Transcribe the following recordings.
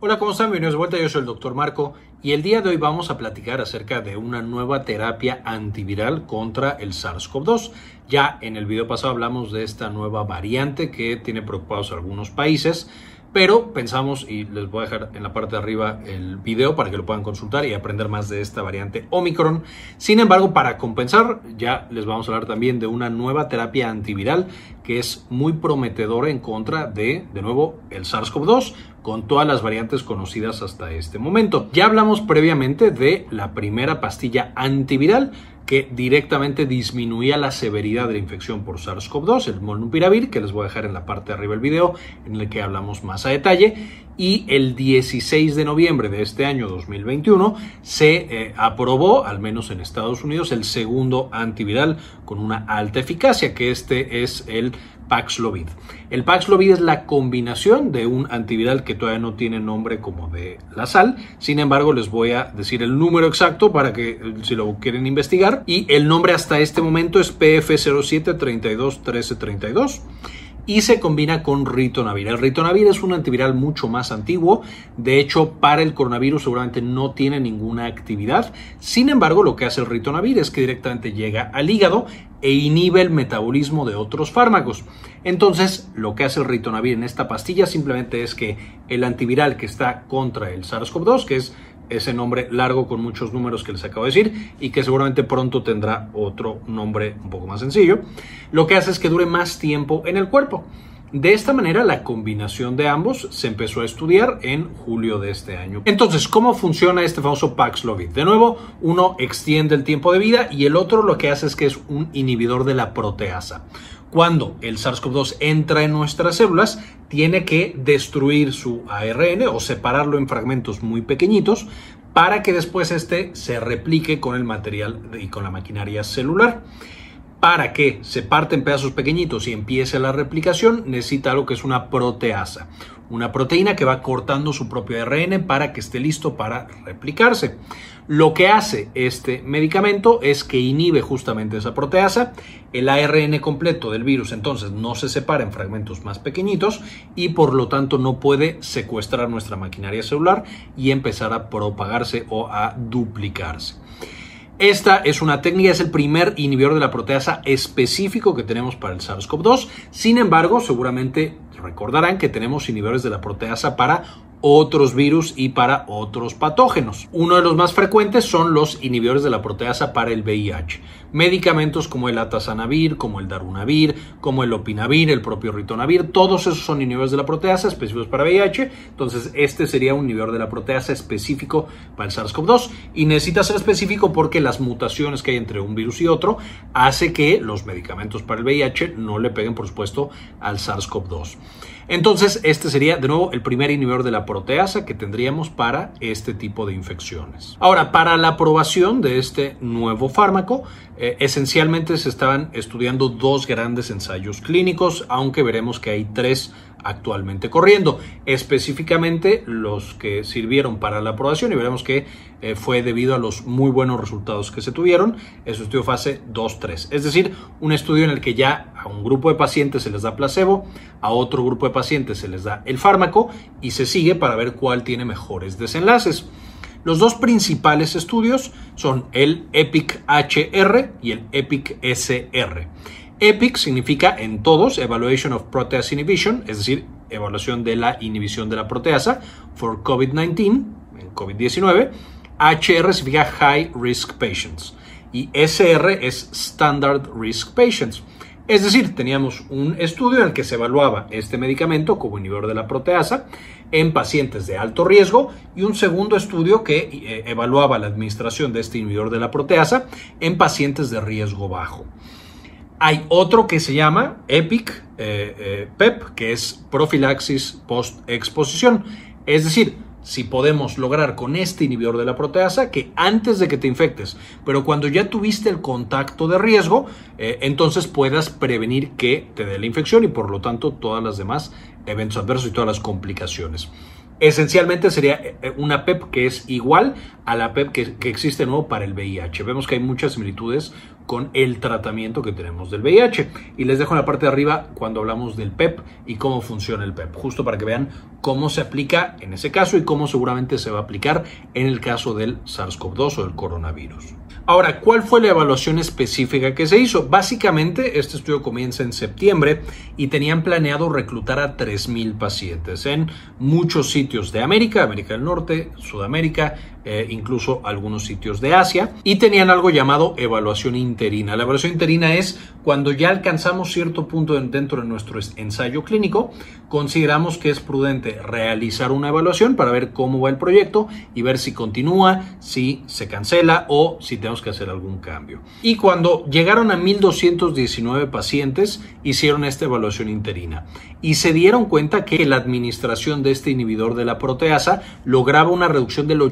Hola, ¿cómo están? Bienvenidos de vuelta, yo soy el doctor Marco y el día de hoy vamos a platicar acerca de una nueva terapia antiviral contra el SARS-CoV-2. Ya en el video pasado hablamos de esta nueva variante que tiene preocupados algunos países, pero pensamos, y les voy a dejar en la parte de arriba el video para que lo puedan consultar y aprender más de esta variante Omicron. Sin embargo, para compensar, ya les vamos a hablar también de una nueva terapia antiviral que es muy prometedora en contra de, de nuevo, el SARS-CoV-2 con todas las variantes conocidas hasta este momento. Ya hablamos previamente de la primera pastilla antiviral que directamente disminuía la severidad de la infección por SARS-CoV-2, el molnupiravir, que les voy a dejar en la parte de arriba del video, en el que hablamos más a detalle. Y el 16 de noviembre de este año 2021 se eh, aprobó, al menos en Estados Unidos, el segundo antiviral con una alta eficacia, que este es el Paxlovid. El Paxlovid es la combinación de un antiviral que todavía no tiene nombre como de la sal. Sin embargo, les voy a decir el número exacto para que eh, si lo quieren investigar. Y el nombre hasta este momento es PF07321332 y se combina con ritonavir. El ritonavir es un antiviral mucho más antiguo, de hecho para el coronavirus seguramente no tiene ninguna actividad, sin embargo lo que hace el ritonavir es que directamente llega al hígado e inhibe el metabolismo de otros fármacos. Entonces, lo que hace el ritonavir en esta pastilla simplemente es que el antiviral que está contra el SARS-CoV-2, que es ese nombre largo con muchos números que les acabo de decir y que seguramente pronto tendrá otro nombre un poco más sencillo, lo que hace es que dure más tiempo en el cuerpo. De esta manera, la combinación de ambos se empezó a estudiar en julio de este año. Entonces, ¿cómo funciona este famoso Paxlovid? De nuevo, uno extiende el tiempo de vida y el otro lo que hace es que es un inhibidor de la proteasa. Cuando el SARS-CoV-2 entra en nuestras células, tiene que destruir su ARN o separarlo en fragmentos muy pequeñitos para que después este se replique con el material y con la maquinaria celular para que se parten pedazos pequeñitos y empiece la replicación, necesita algo que es una proteasa, una proteína que va cortando su propio ARN para que esté listo para replicarse. Lo que hace este medicamento es que inhibe justamente esa proteasa, el ARN completo del virus entonces no se separa en fragmentos más pequeñitos y por lo tanto no puede secuestrar nuestra maquinaria celular y empezar a propagarse o a duplicarse. Esta es una técnica, es el primer inhibidor de la proteasa específico que tenemos para el SARS-CoV-2. Sin embargo, seguramente recordarán que tenemos inhibidores de la proteasa para otros virus y para otros patógenos. Uno de los más frecuentes son los inhibidores de la proteasa para el VIH. Medicamentos como el atazanavir, como el darunavir, como el opinavir, el propio ritonavir, todos esos son inhibidores de la proteasa específicos para VIH. Entonces, este sería un inhibidor de la proteasa específico para el SARS-CoV-2 y necesita ser específico porque las mutaciones que hay entre un virus y otro hace que los medicamentos para el VIH no le peguen, por supuesto, al SARS-CoV-2. Entonces, este sería de nuevo el primer inhibidor de la proteasa que tendríamos para este tipo de infecciones. Ahora, para la aprobación de este nuevo fármaco, eh, esencialmente se estaban estudiando dos grandes ensayos clínicos, aunque veremos que hay tres actualmente corriendo, específicamente los que sirvieron para la aprobación y veremos que eh, fue debido a los muy buenos resultados que se tuvieron, es estudio fase 2-3, es decir, un estudio en el que ya a un grupo de pacientes se les da placebo, a otro grupo de pacientes se les da el fármaco y se sigue para ver cuál tiene mejores desenlaces. Los dos principales estudios son el EPIC-HR y el EPIC-SR. EPIC significa en todos Evaluation of Protease Inhibition, es decir, evaluación de la inhibición de la proteasa for COVID-19, en COVID-19. HR significa High Risk Patients y SR es Standard Risk Patients. Es decir, teníamos un estudio en el que se evaluaba este medicamento como inhibidor de la proteasa en pacientes de alto riesgo y un segundo estudio que eh, evaluaba la administración de este inhibidor de la proteasa en pacientes de riesgo bajo. Hay otro que se llama EPIC eh, eh, PEP, que es profilaxis post-exposición. Es decir, si podemos lograr con este inhibidor de la proteasa que antes de que te infectes, pero cuando ya tuviste el contacto de riesgo, eh, entonces puedas prevenir que te dé la infección y por lo tanto todas las demás eventos adversos y todas las complicaciones. Esencialmente sería eh, eh, una PEP que es igual a la PEP que, existe nuevo para el VIH. Vemos que hay muchas similitudes con el tratamiento que tenemos del VIH. Y les dejo en la parte de arriba cuando hablamos del PEP y cómo funciona el PEP, justo para que vean cómo se aplica en ese caso y cómo seguramente se va a aplicar en el caso del SARS-CoV-2 o del coronavirus. Ahora, ¿cuál fue la evaluación específica que se hizo? Básicamente, este estudio comienza en septiembre y tenían planeado reclutar a 3.000 pacientes en muchos sitios de América, América del Norte, Sudamérica, eh, incluso algunos sitios de Asia, y tenían algo llamado evaluación interina. La evaluación interina es cuando ya alcanzamos cierto punto dentro de nuestro ensayo clínico, consideramos que es prudente realizar una evaluación para ver cómo va el proyecto y ver si continúa, si se cancela o si tenemos que hacer algún cambio. Y cuando llegaron a 1.219 pacientes, hicieron esta evaluación interina y se dieron cuenta que la administración de este inhibidor de la proteasa lograba una reducción del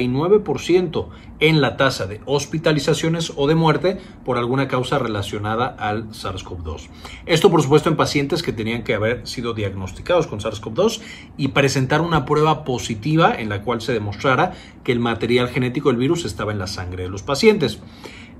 89% en la tasa de hospitalizaciones o de muerte por alguna causa relacionada al SARS-CoV-2. Esto, por supuesto, en pacientes que tenían que haber sido diagnosticados con SARS-CoV-2 y presentar una prueba positiva en la cual se demostrara que el material genético del virus estaba en la sangre de los pacientes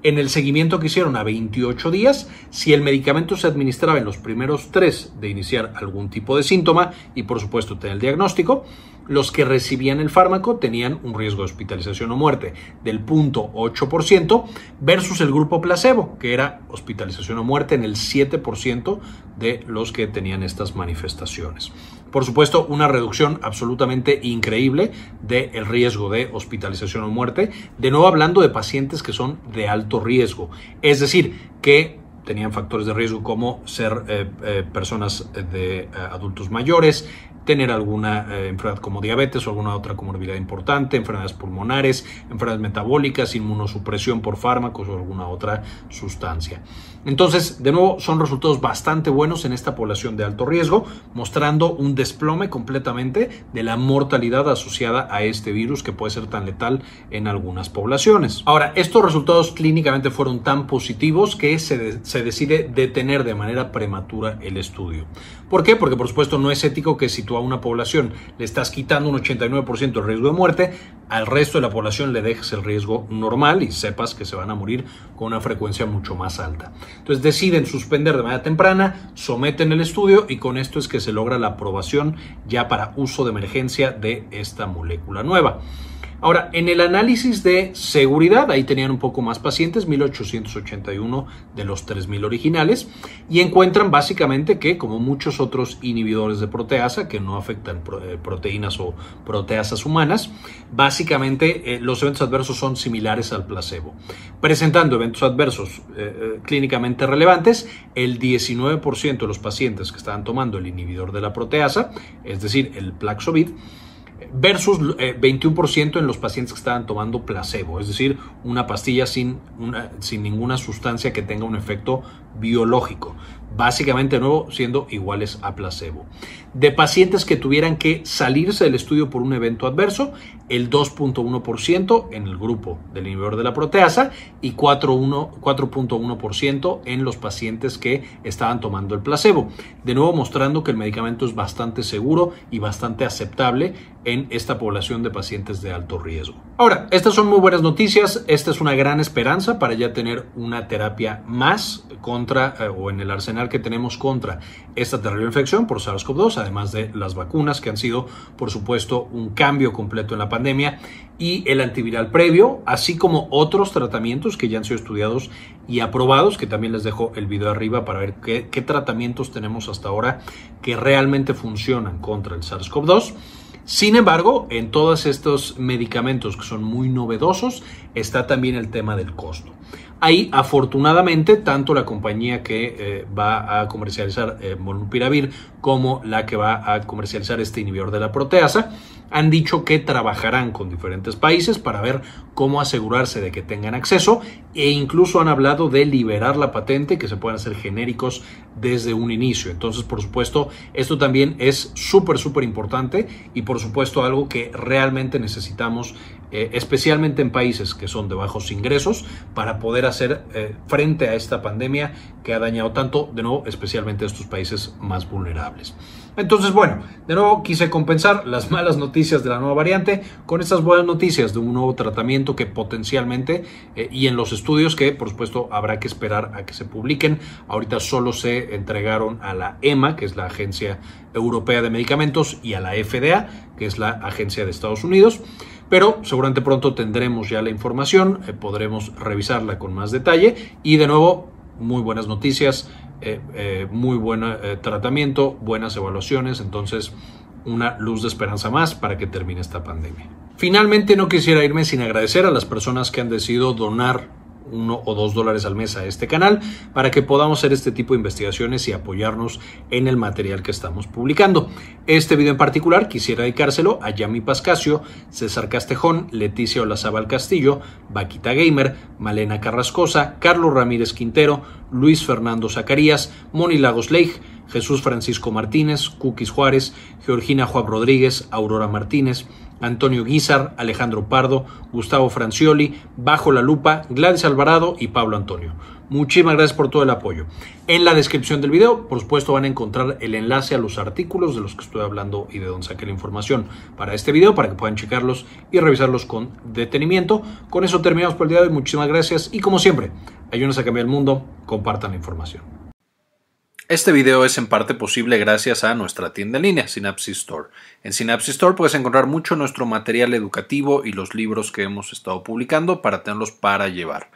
en el seguimiento que hicieron a 28 días, si el medicamento se administraba en los primeros tres de iniciar algún tipo de síntoma y por supuesto tener el diagnóstico, los que recibían el fármaco tenían un riesgo de hospitalización o muerte del 0.8% versus el grupo placebo, que era hospitalización o muerte en el 7% de los que tenían estas manifestaciones. Por supuesto, una reducción absolutamente increíble del riesgo de hospitalización o muerte, de nuevo hablando de pacientes que son de alto riesgo, es decir, que tenían factores de riesgo como ser eh, eh, personas de eh, adultos mayores, tener alguna eh, enfermedad como diabetes o alguna otra comorbilidad importante, enfermedades pulmonares, enfermedades metabólicas, inmunosupresión por fármacos o alguna otra sustancia. Entonces, de nuevo, son resultados bastante buenos en esta población de alto riesgo, mostrando un desplome completamente de la mortalidad asociada a este virus que puede ser tan letal en algunas poblaciones. Ahora, estos resultados clínicamente fueron tan positivos que se, se decide detener de manera prematura el estudio. ¿Por qué? Porque por supuesto no es ético que si a una población le estás quitando un 89% del riesgo de muerte, al resto de la población le dejes el riesgo normal y sepas que se van a morir con una frecuencia mucho más alta. Entonces deciden suspender de manera temprana, someten el estudio y con esto es que se logra la aprobación ya para uso de emergencia de esta molécula nueva. Ahora, en el análisis de seguridad, ahí tenían un poco más pacientes, 1881 de los 3000 originales, y encuentran básicamente que, como muchos otros inhibidores de proteasa que no afectan eh, proteínas o proteasas humanas, básicamente eh, los eventos adversos son similares al placebo. Presentando eventos adversos eh, clínicamente relevantes, el 19% de los pacientes que estaban tomando el inhibidor de la proteasa, es decir, el Plaxovid, versus 21% eh, en los pacientes que estaban tomando placebo, es decir, una pastilla sin, sin ninguna sustancia que tenga un efecto biológico básicamente de nuevo siendo iguales a placebo. De pacientes que tuvieran que salirse del estudio por un evento adverso, el 2.1% en el grupo del inhibidor de la proteasa y 4.1% en los pacientes que estaban tomando el placebo. De nuevo mostrando que el medicamento es bastante seguro y bastante aceptable en esta población de pacientes de alto riesgo. Ahora, estas son muy buenas noticias, esta es una gran esperanza para ya tener una terapia más contra eh, o en el arsenal que tenemos contra esta terrible infección por SARS-CoV-2, además de las vacunas que han sido, por supuesto, un cambio completo en la pandemia y el antiviral previo, así como otros tratamientos que ya han sido estudiados y aprobados, que también les dejo el video arriba para ver qué, qué tratamientos tenemos hasta ahora que realmente funcionan contra el SARS-CoV-2. Sin embargo, en todos estos medicamentos que son muy novedosos está también el tema del costo. Ahí, afortunadamente, tanto la compañía que eh, va a comercializar eh, como la que va a comercializar este inhibidor de la proteasa han dicho que trabajarán con diferentes países para ver cómo asegurarse de que tengan acceso e incluso han hablado de liberar la patente que se puedan hacer genéricos desde un inicio. Entonces, por supuesto, esto también es súper, súper importante y por supuesto algo que realmente necesitamos, eh, especialmente en países que son de bajos ingresos, para poder hacer eh, frente a esta pandemia que ha dañado tanto, de nuevo, especialmente a estos países más vulnerables. Entonces, bueno, de nuevo quise compensar las malas noticias de la nueva variante con estas buenas noticias de un nuevo tratamiento que potencialmente eh, y en los estudios que por supuesto habrá que esperar a que se publiquen. Ahorita solo se entregaron a la EMA, que es la Agencia Europea de Medicamentos, y a la FDA, que es la Agencia de Estados Unidos. Pero seguramente pronto tendremos ya la información, eh, podremos revisarla con más detalle y de nuevo muy buenas noticias, eh, eh, muy buen tratamiento, buenas evaluaciones, entonces una luz de esperanza más para que termine esta pandemia. Finalmente no quisiera irme sin agradecer a las personas que han decidido donar uno o dos dólares al mes a este canal para que podamos hacer este tipo de investigaciones y apoyarnos en el material que estamos publicando. Este video en particular quisiera dedicárselo a Yami Pascasio, César Castejón, Leticia Olazábal Castillo, Vaquita Gamer, Malena Carrascosa, Carlos Ramírez Quintero, Luis Fernando Zacarías, Moni Lagos Leigh, Jesús Francisco Martínez, Cookies Juárez, Georgina Juan Rodríguez, Aurora Martínez, Antonio Guizar, Alejandro Pardo, Gustavo Francioli, Bajo la Lupa, Gladys Alvarado y Pablo Antonio. Muchísimas gracias por todo el apoyo. En la descripción del video, por supuesto, van a encontrar el enlace a los artículos de los que estoy hablando y de donde saqué la información para este video, para que puedan checarlos y revisarlos con detenimiento. Con eso terminamos por el día de hoy. Muchísimas gracias y como siempre, ayúdenos a cambiar el mundo, compartan la información. Este video es en parte posible gracias a nuestra tienda en línea, Synapsis Store. En Synapsis Store puedes encontrar mucho nuestro material educativo y los libros que hemos estado publicando para tenerlos para llevar.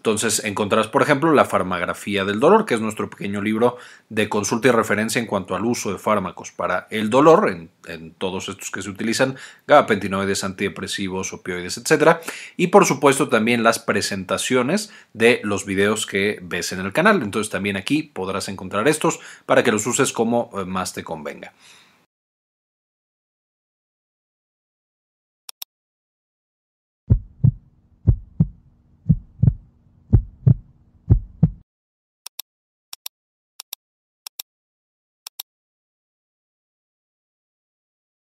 Entonces encontrarás, por ejemplo, la farmagrafía del dolor, que es nuestro pequeño libro de consulta y referencia en cuanto al uso de fármacos para el dolor, en, todos estos que se utilizan, gabapentinoides, antidepresivos, opioides, etc. Y por supuesto también las presentaciones de los videos que ves en el canal. Entonces también aquí podrás encontrar estos para que los uses como eh, más te convenga.